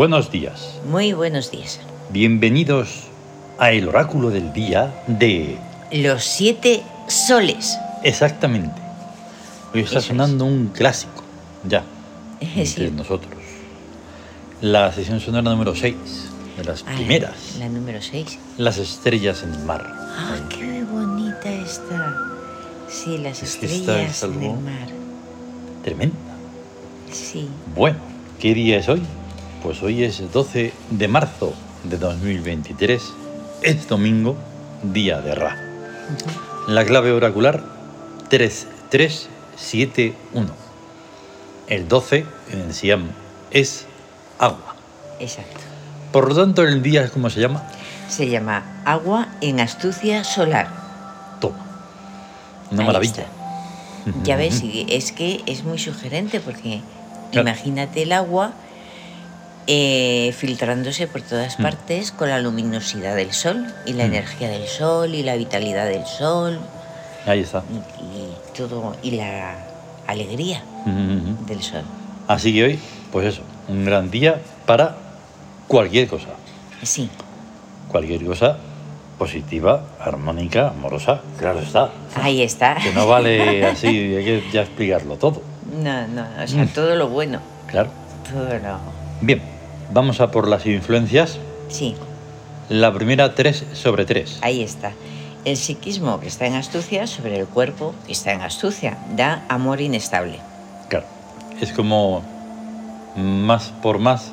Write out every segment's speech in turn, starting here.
Buenos días. Muy buenos días. Bienvenidos a el oráculo del día de... Los siete soles. Exactamente. Hoy está Eso es. sonando un clásico, ya, entre Sí. nosotros. La sesión sonora número 6, de las Ah, primeras. La número 6. Las estrellas en el mar. ¡Ah, qué bonita está! Sí, las Es estrellas es en el mar. Tremenda. Sí. Bueno, ¿qué día es hoy? Pues hoy es 12 de marzo de 2023. Es domingo, día de Ra. La clave oracular 3371. El 12 en el Siam es agua. Exacto. Por lo tanto, el día, ¿cómo se llama? Se llama agua en astucia solar. Toma. Una Ahí maravilla. está. Ya ves, es que es muy sugerente porque Claro. imagínate el agua eh, filtrándose por todas Mm. partes con la luminosidad del sol y la Mm. energía del sol y la vitalidad del sol Ahí está. y, y todo y la alegría Ujú. del sol. Así que hoy, pues eso, un gran día para cualquier cosa. Sí, Cualquier cosa positiva, armónica, amorosa, claro está. ahí está. Que no vale así, hay que ya explicarlo todo. No, no, o sea, todo lo bueno, Claro. todo lo... Bien, vamos a por las influencias. Sí, La primera 3 sobre 3. ahí está. El psiquismo que está en astucia sobre el cuerpo que está en astucia da amor inestable. Claro. Es como más por más.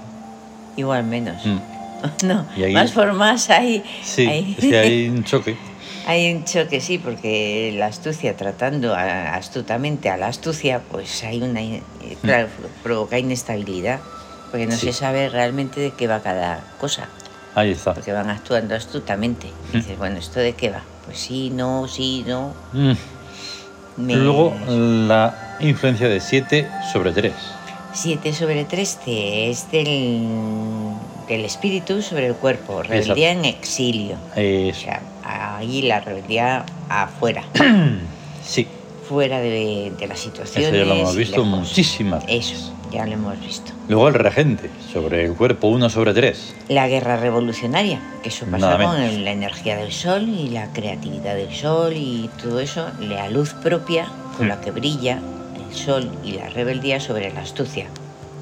Igual menos. Mm. No, ahí- más por más hay, Sí, hay, es que hay un choque. hay un choque, sí, porque la astucia tratando a- astutamente a la astucia, pues hay una, eh, claro, provoca inestabilidad, porque no. Sí. se sabe realmente de qué va cada cosa, Ahí está. porque van actuando astutamente. Mm. dices, bueno, ¿esto de qué va? Pues sí, no, sí, no. Mm. Me- Luego la influencia de 7 sobre 3. 7 sobre 3 es del, del espíritu sobre el cuerpo, rebeldía en exilio. O Eso. sea, ahí la rebeldía afuera, Sí, fuera de, de las situaciones. eso ya lo hemos visto lejos. muchísimas veces. Eso, ya lo hemos visto. Luego el regente sobre el cuerpo 1 sobre 3. La guerra revolucionaria, que eso pasa con la energía del sol y la creatividad del sol y todo eso, la luz propia con Mm. la que brilla el sol y la rebeldía sobre la astucia.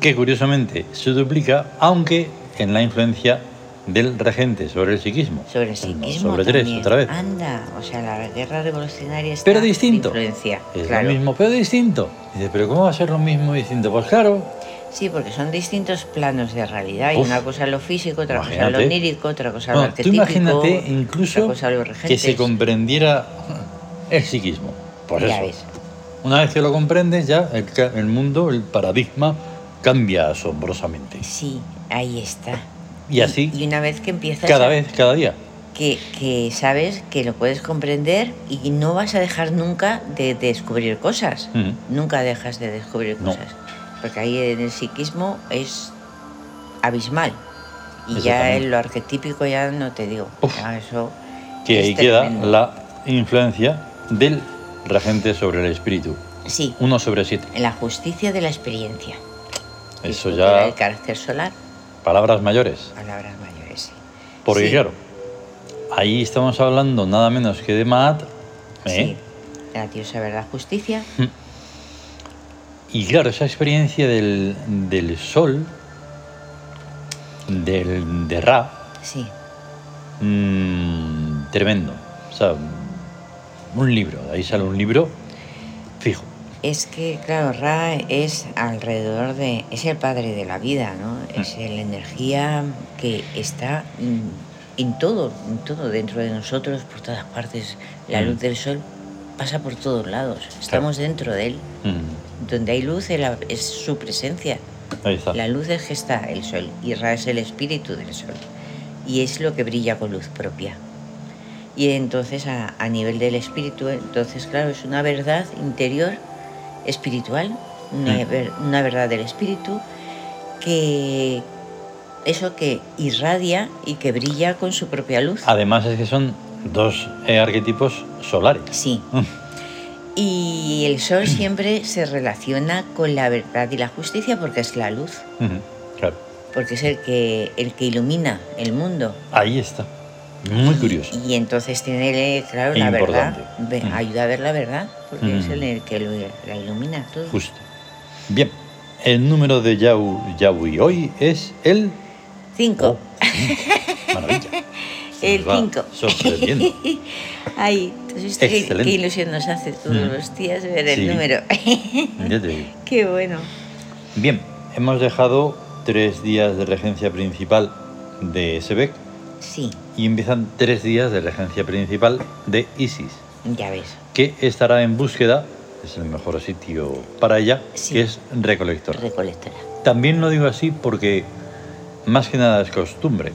que curiosamente se duplica, aunque en la influencia del regente sobre el psiquismo. Sobre el psiquismo sobre tres, también. otra vez. Anda, o sea, la guerra revolucionaria está Pero distinto. influencia. Es claro. lo mismo, pero distinto. Dice, pero ¿cómo va a ser lo mismo y distinto? Pues claro, Sí, porque son distintos planos de realidad. Y Uf. una cosa es lo físico, otra cosa es lo onírico, otra cosa es lo bueno, tú arquetípico. imagínate incluso que se comprendiera el psiquismo. Pues Ya eso. ves. Una vez que lo comprendes, ya el, el mundo, el paradigma, cambia asombrosamente. Sí, ahí está. Y así, Y una vez que empiezas cada a- vez, cada día. Que, que sabes que lo puedes comprender y no vas a dejar nunca de descubrir cosas. Mm. Nunca dejas de descubrir No. cosas. Porque ahí en el psiquismo es abismal. Y ya en lo arquetípico ya no te digo. Uf. Ya eso Que es ahí queda tremendo. la influencia del regente sobre el espíritu. Sí, 1 sobre 7. en la justicia de la experiencia. Eso ya, El carácter solar, palabras mayores. palabras mayores. sí. Porque Sí, claro, ahí estamos hablando nada menos que de Maat. ¿eh? Sí, la diosa de la justicia. Y claro, esa experiencia del, del sol, del, de Ra, Sí, mm, tremendo. O sea, un libro, de ahí sale un libro fijo. es que, claro, Ra es alrededor de. es el padre de la vida, ¿no? Mm. Es la energía que está mm, en todo, en todo, dentro de nosotros, por todas partes. La Mm. luz del sol pasa por todos lados. Estamos dentro de él. Mm, Donde hay luz es su presencia. ahí está. La luz es que está el sol y Ra es el espíritu del sol y es lo que brilla con luz propia. Y entonces a, a nivel del espíritu, entonces claro, es una verdad interior espiritual, una, Mm. ver- una verdad del espíritu que eso que irradia y que brilla con su propia luz. Además es que son dos eh, arquetipos solares. Sí. Y el sol siempre se relaciona con la verdad y la justicia porque es la luz. Claro. porque es el que, el que ilumina el mundo. Ahí está. Muy curioso. Y entonces tiene, claro, la verdad, Importante. ve- Mm. ayuda a ver la verdad, porque es Mm. el, el que lo- la ilumina todo. Justo. Bien. El número de Yau, Yaui hoy es el... Cinco. Oh, cinco. Maravilla. Se El cinco. Sorprendiendo. Ay, entonces qué, Excelente. qué ilusión nos hace todos Mm. los días ver el Sí. número. Ya te digo. qué bueno. Bien, hemos dejado tres días de regencia principal de Sebek Sí, y empiezan tres días de regencia principal de Isis, ya ves. que estará en búsqueda, es el mejor sitio para ella, Sí. que es Recolector. Recolectora. También lo digo así porque más que nada es costumbre,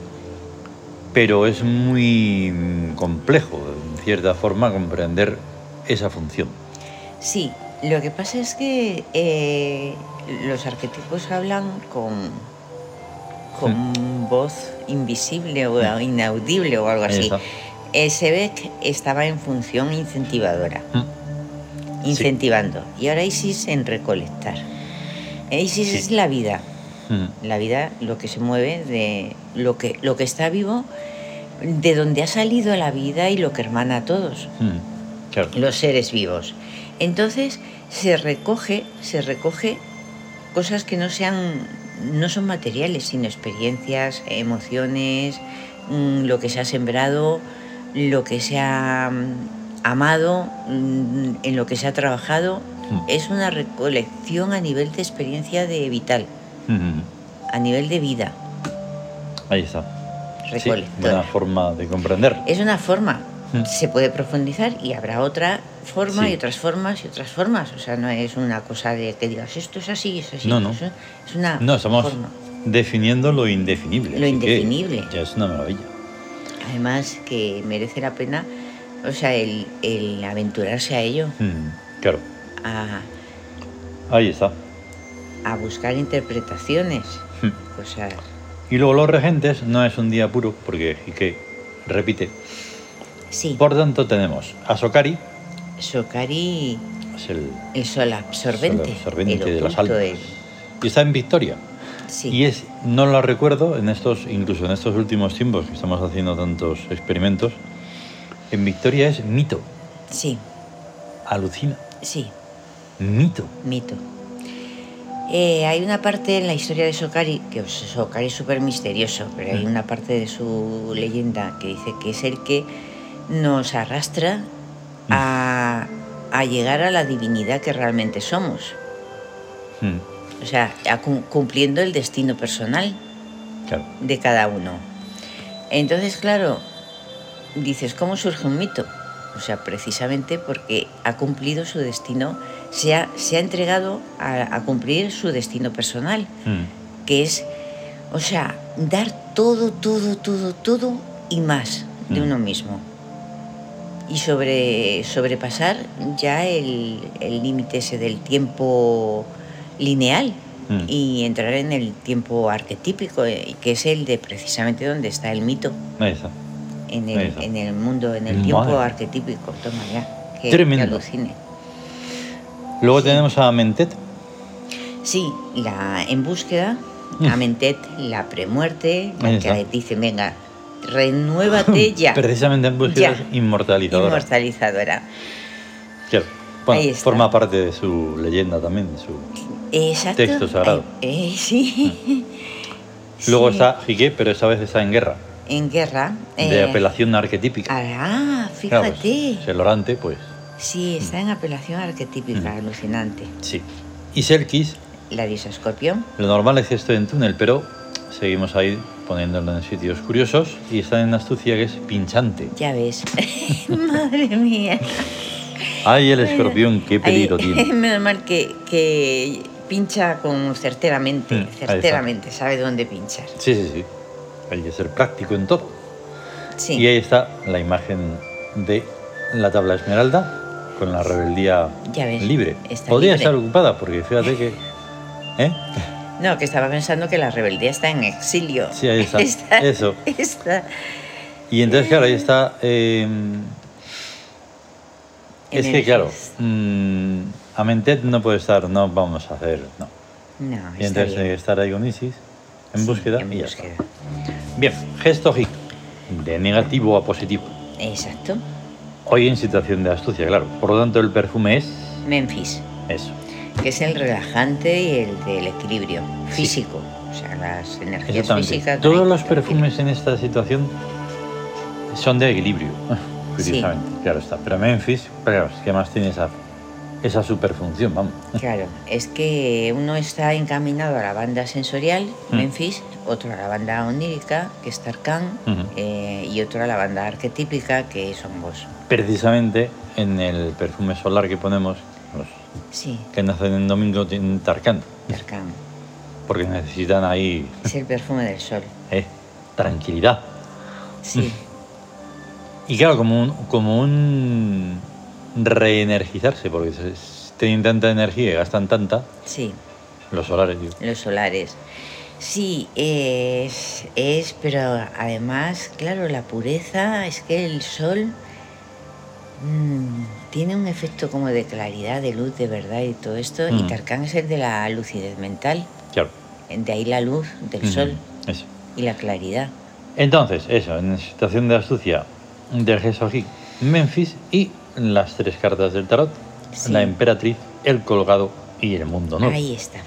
pero es muy mm, complejo, en cierta forma, comprender esa función. Sí, lo que pasa es que eh, los arquetipos hablan con, con voz invisible o inaudible o algo así. El SEBEC estaba en función incentivadora, Mm. incentivando, y ahora Isis en recolectar. Isis es la vida, Mm. la vida, lo que se mueve de lo que, lo que está vivo, de donde ha salido la vida y lo que hermana a todos Mm. Claro. los seres vivos. Entonces se recoge, se recoge cosas que no sean, no son materiales, sino experiencias, emociones, mm, lo que se ha sembrado, lo que se ha amado, en lo que se ha trabajado. Mm. Es una recolección a nivel de experiencia de vital, A nivel de vida. Ahí está. Sí, Recolectora. buena forma de comprender. Es una forma. Se puede profundizar y habrá otra forma Sí. y otras formas y otras formas. O sea, no es una cosa de que digas esto es así, es así. No, no. Es una No, estamos forma. definiendo lo indefinible. Lo indefinible. Ya es una maravilla. Además que merece la pena, o sea, el, el aventurarse a ello, Mm, Claro, a, ahí está. A buscar interpretaciones, Mm. cosas. Y luego los regentes no es un día puro, porque que repite. Sí, Por tanto, tenemos a Sokari, Sokari, es el el sol absorbente. sol absorbente el de las almas. el- Y está en Victoria. sí, Y es, no lo recuerdo, en estos, incluso en estos últimos tiempos que estamos haciendo tantos experimentos, en Victoria es mito, sí, alucina, sí. mito. Mito. Eh, hay una parte en la historia de Sokari, que Sokari es súper misterioso, pero hay Mm. una parte de su leyenda que dice que es el que nos arrastra a, a llegar a la divinidad que realmente somos. Mm, O sea, cumpliendo el destino personal Claro. de cada uno. Entonces, claro, dices, ¿cómo surge un mito? O sea, precisamente porque ha cumplido su destino, se ha, se ha entregado a, a cumplir su destino personal, Mm, que es, o sea, dar todo, todo, todo, todo y más de Mm. uno mismo. Y sobre, sobrepasar ya el el límite ese del tiempo lineal Mm. y entrar en el tiempo arquetípico, eh, que es el de precisamente donde está el mito, en el, en el mundo, en el Madre. tiempo arquetípico. Toma ya, que, Tremendo. que alucine. Luego tenemos a Mentet. Sí, la en búsqueda, Mm. Amentet, la premuerte, la que dice, venga, renuévate ya. Precisamente en búsqueda Ya. es inmortalizadora. Inmortalizadora. Claro. Bueno, forma parte de su leyenda también, de su Exacto. Texto sagrado. Eh, eh, sí. Luego Sí. está Jique, pero esta vez está en guerra, En guerra. de eh, apelación arquetípica. Ah, Claro, fíjate. pues, es el orante, pues Sí, está en apelación arquetípica, Mm. alucinante. sí. Y Selkis, La diosa escorpión. lo normal es que esté en túnel, pero seguimos ahí poniéndolo en sitios curiosos y está en astucia que es pinchante. Ya ves. Madre mía. Ay, el escorpión, qué peligro Ay, tiene. Menos mal que, que pincha con certeramente, Mm, certeramente, sabe dónde pinchar. Sí, sí, sí. Hay que ser práctico en todo. Sí. Y ahí está la imagen de la tabla esmeralda con la rebeldía Ya ves, libre. Podría libre. estar ocupada porque fíjate que... ¿Eh? No, que estaba pensando que la rebeldía está en exilio. Sí, ahí está. Eso. está Y entonces, claro, ahí está... eh, es que, claro, Energias. mm, Amentet no puede estar, no vamos a hacer, no. No, Y entonces hay que bien. estar ahí con Isis. en Sí, búsqueda en y ya está. Bien, gesto hic, de negativo a positivo. Exacto. Hoy en situación de astucia, claro. Por lo tanto, el perfume es Memphis, eso. que es el relajante y el del equilibrio físico. O sea, las energías físicas. Todos los perfumes en esta situación son de equilibrio, curiosamente. Claro está. Pero Memphis, claro, que más tiene esa, esa superfunción, vamos. Claro, es que uno está encaminado a la banda sensorial, Mm. Memphis, otro a la banda onírica, que es Tarkan, eh, y otro a la banda arquetípica, que son vos. Precisamente en el perfume solar que ponemos, los Sí, que nacen en domingo tienen Tarkan, Tarkan. porque necesitan ahí Es el perfume del sol. eh, tranquilidad. Sí, Y claro, como un, como un reenergizarse, porque tienen tanta energía y gastan tanta, sí, los solares, digo. los solares. Sí, es, es, pero además, claro, la pureza es que el sol mm, tiene un efecto como de claridad, de luz, de verdad y todo esto. Y Mm. Tarkan es el de la lucidez mental. Claro. De ahí la luz del sol Eso. y la claridad. Entonces, eso, en situación de astucia del Gesogi, Memphis y las tres cartas del tarot, Sí. la emperatriz, el colgado y el mundo nuevo. Ahí está.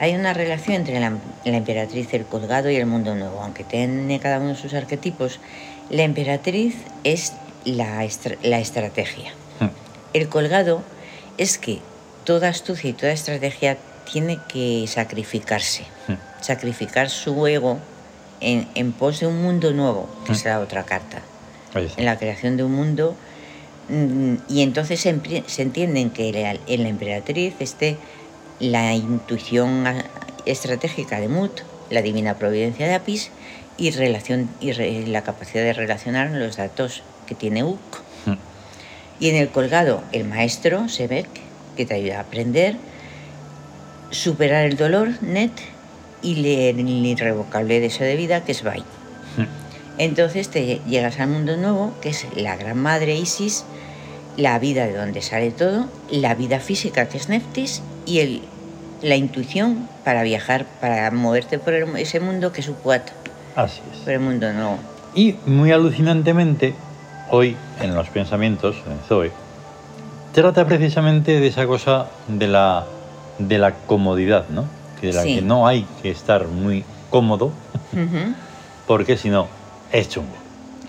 Hay una relación entre la, la emperatriz, el colgado y el mundo nuevo. Aunque tiene cada uno sus arquetipos, la emperatriz es la, estra- la estrategia. Mm, El colgado es que toda astucia y toda estrategia tiene que sacrificarse. mm, Sacrificar su ego en, en pos de un mundo nuevo, que es Mm. la otra carta. en la creación de un mundo y entonces se, entienden que la- en la emperatriz esté la intuición a- estratégica de Mut, la divina providencia de Apis y, relación, y re- la capacidad de relacionar los datos que tiene Uk. Mm, Y en el colgado, el maestro, Sebek, que te ayuda a aprender, superar el dolor, Net, y leer el irrevocable deseo de vida, que es Bai. Entonces te llegas al mundo nuevo, que es la gran madre Isis, la vida de donde sale todo, la vida física, que es Neftis, y el, la intuición para viajar, para moverte por el- ese mundo que es Upuat, Así es. por el mundo nuevo. Y muy alucinantemente, hoy en los pensamientos, en Zoe, trata precisamente de esa cosa de la, de la comodidad, ¿no? Que de la Sí. que no hay que estar muy cómodo, Ujú. porque si no, es chungo.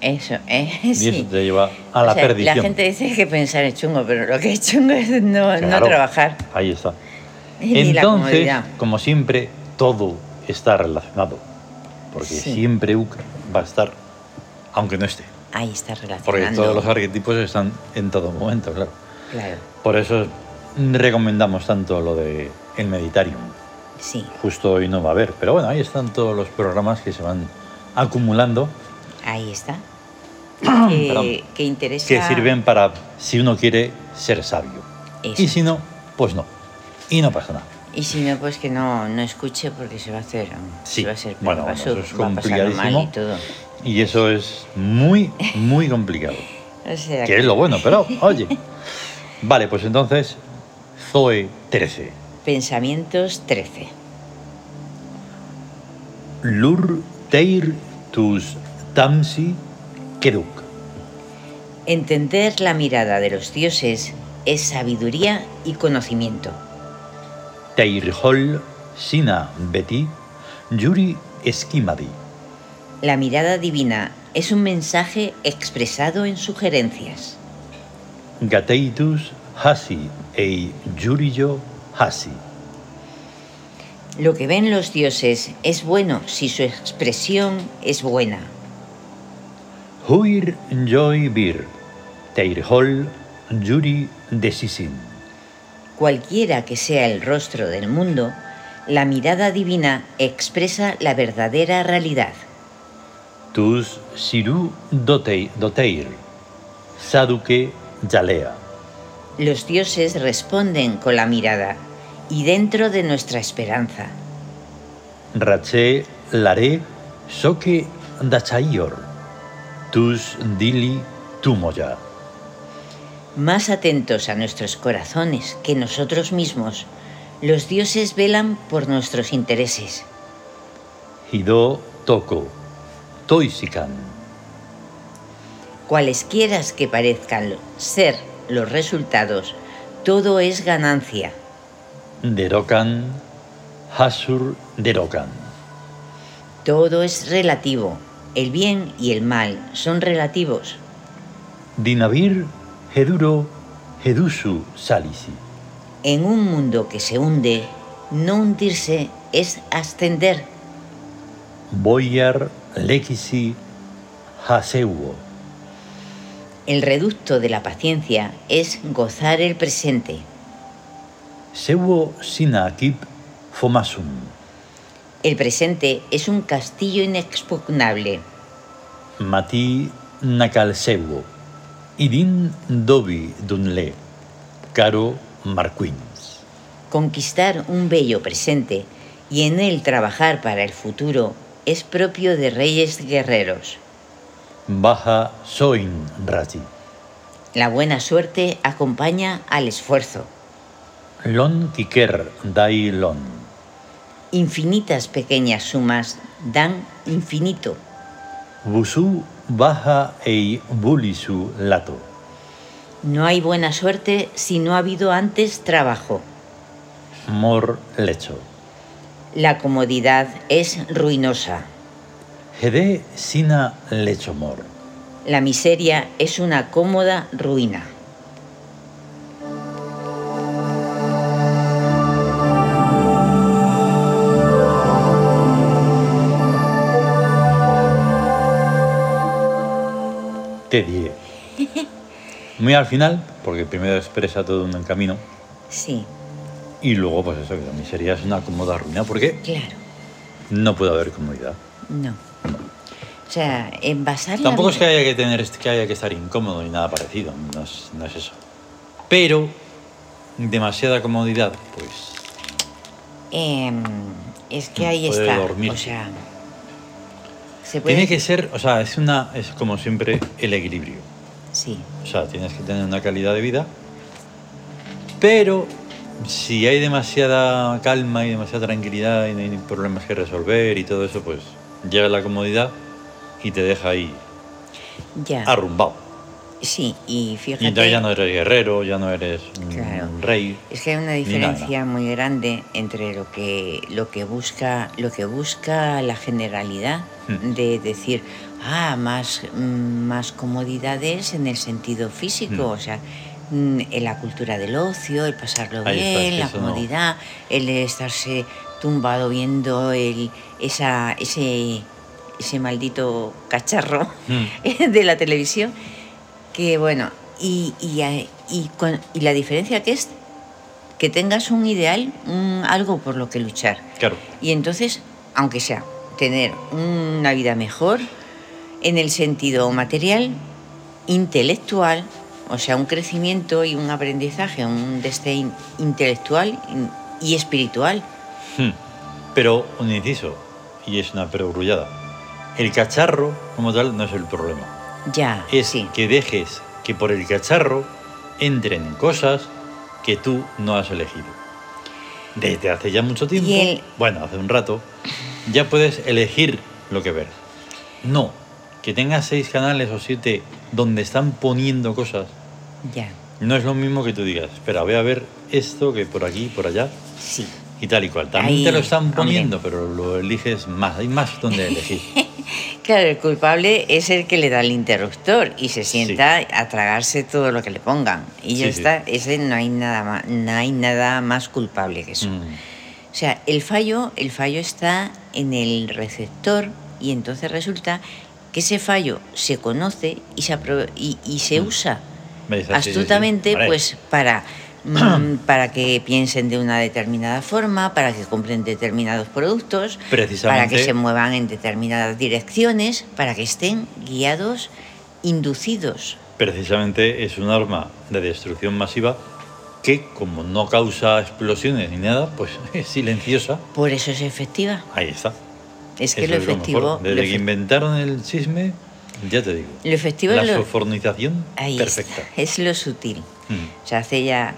Eso, eh, Y eso te lleva a la O sea, perdición. La gente dice que pensar es chungo, pero lo que es chungo es no, no Claro, trabajar. Ahí está. Entonces, como siempre, todo está relacionado. Porque Sí. siempre UC va a estar, aunque no esté. Ahí está Porque relacionando. todos los arquetipos están en todo momento, claro. Claro, Por eso recomendamos tanto lo de el meditarium. sí, Justo hoy no va a haber, pero bueno, ahí están todos los programas que se van acumulando ahí está. Que, que interesa. que sirven para si uno quiere ser sabio. Eso. Y si no, pues no. Y no pasa nada. Y si no, pues que no, no escuche porque se va a hacer. Sí, Se va a hacer bueno, va eso es complicadísimo. y todo. Y eso es muy, muy complicado. O sea Que es lo bueno, pero oye. Vale, pues entonces, Zoe 13. Pensamientos 13. Lur teir tus tamsi keduk. Entender la mirada de los dioses es sabiduría y conocimiento. Teirhol sina beti yuri esquimadi. La mirada divina es un mensaje expresado en sugerencias. Gateitus hasi ei yuriyo hasi. Lo que ven los dioses es bueno si su expresión es buena. Huir joy bir. Teirhol yuri desisin. Cualquiera que sea el rostro del mundo, la mirada divina expresa la verdadera realidad. Tus siru dotei, doteir. Saduke yalea. Los dioses responden con la mirada y dentro de nuestra esperanza. Rache lare soke dachaior. Tus dili tumoya. Más atentos a nuestros corazones que nosotros mismos, los dioses velan por nuestros intereses. Hido Toko, Toisikan. Cualesquiera que parezcan ser los resultados, todo es ganancia. Derokan, Hasur Derokan. Todo es relativo. El bien y el mal son relativos. Dinavir Heduro Hedusu Salisi. En un mundo que se hunde, no hundirse es ascender. Boyar Lekisi Haseuo. El reducto de la paciencia es gozar el presente. Seuo Sinakip Fomasum. El presente es un castillo inexpugnable. Mati Nakalseuo. Idin Dobi Dunle. Caro Marquins. Conquistar un bello presente y en él trabajar para el futuro es propio de reyes guerreros. Baja Soin Raji. La buena suerte acompaña al esfuerzo. Lon Kiker Dai Lon. Infinitas pequeñas sumas dan infinito. Busu Baja Ei Bulisu Lato. No hay buena suerte si no ha habido antes trabajo. Mor Lecho. La comodidad es ruinosa. Hede Sina Lechomor. La miseria es una cómoda ruina. Te diré. Muy al final, porque primero expresa todo un camino Sí, y luego, pues eso, que la miseria es una cómoda ruina, porque claro. no puede haber comodidad. No. O sea, en basar la Tampoco es que haya que tener que haya que estar incómodo ni nada parecido, no es, no es eso. Pero demasiada comodidad, pues Em, es que ahí Puede está. dormir. O sea, se puede. tiene que ser, o sea, es una es como siempre el equilibrio. Sí, O sea, tienes que tener una calidad de vida, pero si hay demasiada calma y demasiada tranquilidad y hay problemas que resolver y todo eso, pues llega la comodidad y te deja ahí ya. arrumbado. Sí, y fíjate. Y entonces ya no eres guerrero, ya no eres un Claro. rey. Es que hay una diferencia muy grande entre lo que, lo que busca, lo que busca la generalidad. De decir, ah, más, mm, más comodidades en el sentido físico, Hmm. o sea, mm, en la cultura del ocio, el pasarlo Ahí está, es bien, que la no- comodidad, el estarse tumbado viendo el, esa, ese, ese maldito cacharro Mm. de la televisión, que bueno, y, y, y, con- y la diferencia que es que tengas un ideal, un- algo por lo que luchar. Claro. Y entonces, aunque sea tener una vida mejor en el sentido material, intelectual, o sea, un crecimiento y un aprendizaje, un deste in- intelectual y espiritual. Hmm. Pero un inciso, y es una perogrullada. El cacharro, como tal, no es el problema. Ya, Es sí. que dejes que por el cacharro entren cosas que tú no has elegido. Desde hace ya mucho tiempo, el- bueno, hace un rato, ya puedes elegir lo que ver. No, que tengas seis canales o siete donde están poniendo cosas, Ya, no es lo mismo que tú digas, espera, voy a ver esto que por aquí, por allá, sí. y tal y cual. También Ahí, te lo están hombre. poniendo, pero lo eliges más, hay más donde elegir. Claro, el culpable es el que le da el interruptor y se sienta a tragarse todo lo que le pongan. Y ya Sí, sí. está, ese no hay nada más, no hay nada más culpable que eso. Mm, O sea, el fallo, el fallo está en el receptor y entonces resulta que ese fallo se conoce y se, y, y se Mm. usa astutamente pues para mm, para que piensen de una determinada forma, para que compren determinados productos, para que se muevan en determinadas direcciones, para que estén guiados, inducidos. precisamente es un arma de destrucción masiva que como no causa explosiones ni nada, pues es silenciosa. Por eso es efectiva. Ahí está. Es que Eso lo es lo efectivo, mejor. Desde lo que inventaron el chisme, ya te digo. lo efectivo La es lo, sofornización ahí perfecta. está, es lo sutil. Mm. Se hace ya.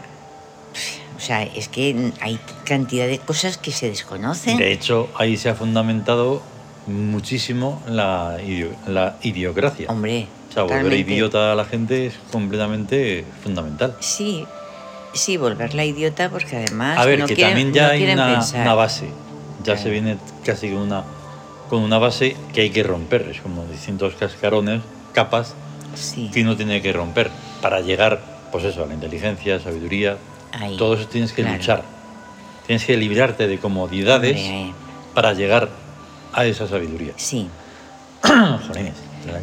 O sea, es que hay cantidad de cosas que se desconocen. De hecho, ahí se ha fundamentado muchísimo la, idio- la idiocracia. Hombre, O sea, volver idiota a la gente es completamente fundamental. Sí, sí, volverla idiota porque además A ver, no que quieren, también ya no hay una, una base. Ya Claro. se viene casi con una, con una base que hay que romper. Es como distintos cascarones, capas Sí, que uno tiene que romper para llegar, pues eso, a la inteligencia, sabiduría. ahí. Todo eso tienes que claro. luchar. Tienes que librarte de comodidades Hombre, para llegar a esa sabiduría. Sí, Jolines.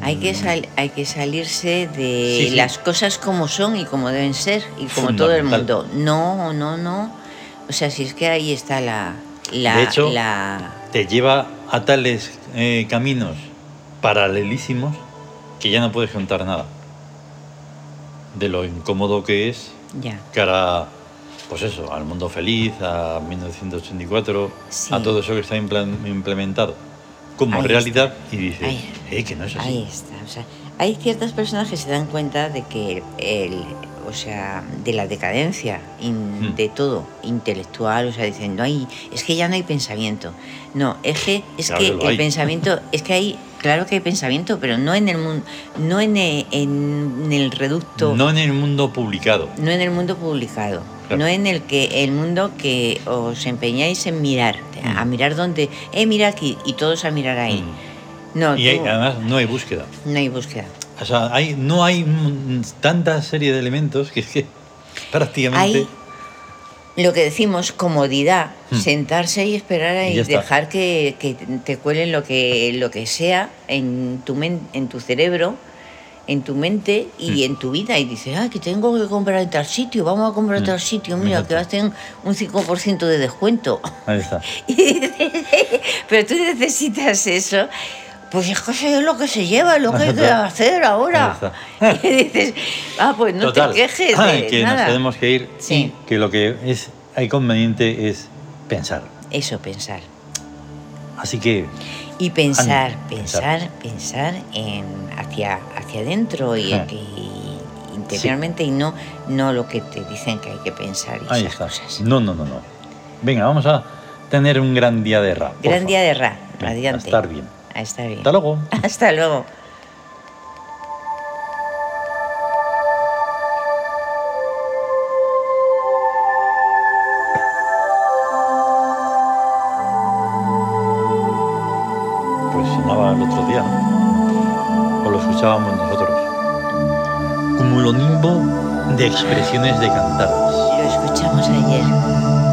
Hay que, sal- hay que salirse de Sí, sí. las cosas como son y como deben ser y como todo el mundo. No, no, no. O sea, si es que ahí está la... la De hecho- la- Te lleva a tales eh, caminos paralelísimos que ya no puedes contar nada. De lo incómodo que es ya, cara, pues eso, al mundo feliz, a 1984, Sí. a todo eso que está implementado como Ahí realidad y dices, Ahí. eh, que no es así. Ahí está. O sea, hay ciertas personas que se dan cuenta de que el, o sea, de la decadencia in- Hmm. de todo intelectual, o sea, dicen, no hay, es que ya no hay pensamiento. No, es que es Claro que el hay. pensamiento, es que hay, claro que hay pensamiento, pero no en el mundo, no en el, en el reducto, No en el mundo publicado. no en el mundo publicado, Claro. no en el que el mundo que os empeñáis en mirar, a Mm. mirar donde, eh, mira aquí y todos a mirar ahí. Mm. No, Y hay- tú- además no hay búsqueda. no hay búsqueda. O sea, hay, no hay mm, tanta serie de elementos que es que prácticamente... Hay lo que decimos, comodidad, Hmm. sentarse y esperar Y dejar que, que te cuelen lo que, lo que sea en tu, men- en tu cerebro, en tu mente y Hmm. en tu vida. Y dices, ah, que tengo que comprar en tal sitio, vamos a comprar en Hmm. tal sitio, mira, que hacen un 5% de descuento. Ahí está. Y dices, Pero tú necesitas eso. Pues es que es lo que se lleva, es lo que hay que hacer ahora. Y dices, ah, pues no Total. te quejes Ay, de que nada. nos tenemos que ir Sí. y que lo que es hay conveniente es pensar. Eso, pensar. Así que Y pensar, pensar, pensar en hacia, hacia adentro y, Ah. y interiormente y no, no lo que te dicen que hay que pensar y ahí esas está. cosas. No, no, no, no. Venga, vamos a tener un gran día de rap. por Gran día de Ra, radiante. A estar bien. A estar bien. Hasta luego. Hasta luego. Lo escuchábamos nosotros. Cumulonimbo de expresiones decantadas. Lo escuchamos ayer.